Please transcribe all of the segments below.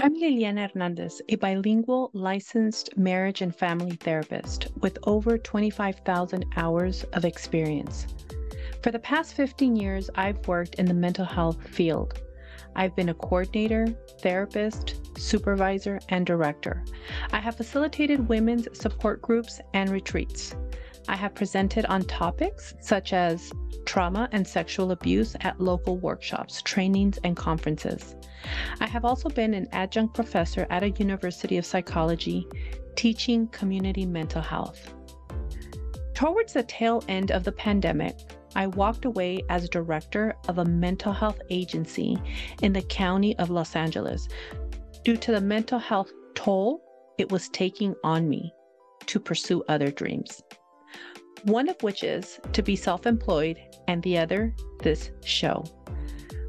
I'm Liliana Hernandez, a bilingual licensed marriage and family therapist with over 25,000 hours of experience. For the past 15 years, I've worked in the mental health field. I've been a coordinator, therapist, supervisor, and director. I have facilitated women's support groups and retreats. I have presented on topics such as trauma and sexual abuse at local workshops, trainings, and conferences. I have also been an adjunct professor at a University of Psychology teaching community mental health. Towards the tail end of the pandemic, I walked away as director of a mental health agency in the county of Los Angeles due to the mental health toll it was taking on me to pursue other dreams one of which is to be self employed, and the other, this show.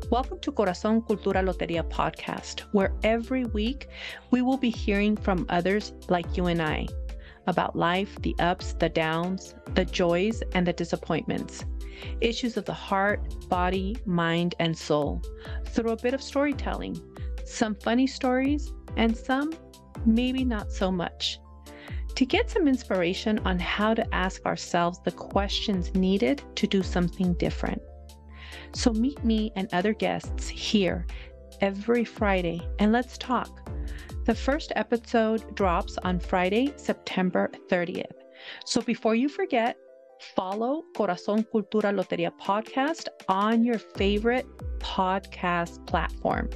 Welcome to Corazon Cultura Loteria podcast, where every week we will be hearing from others like you and I about life, the ups, the downs, the joys, and the disappointments, issues of the heart, body, mind, and soul, through a bit of storytelling, some funny stories, and some maybe not so much to get some inspiration on how to ask ourselves the questions needed to do something different. So meet me and other guests here every Friday and let's talk. The first episode drops on Friday, September 30th. So before you forget, follow Corazon Cultura Loteria podcast on your favorite podcast platform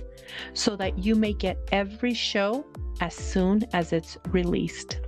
so that you may get every show as soon as it's released.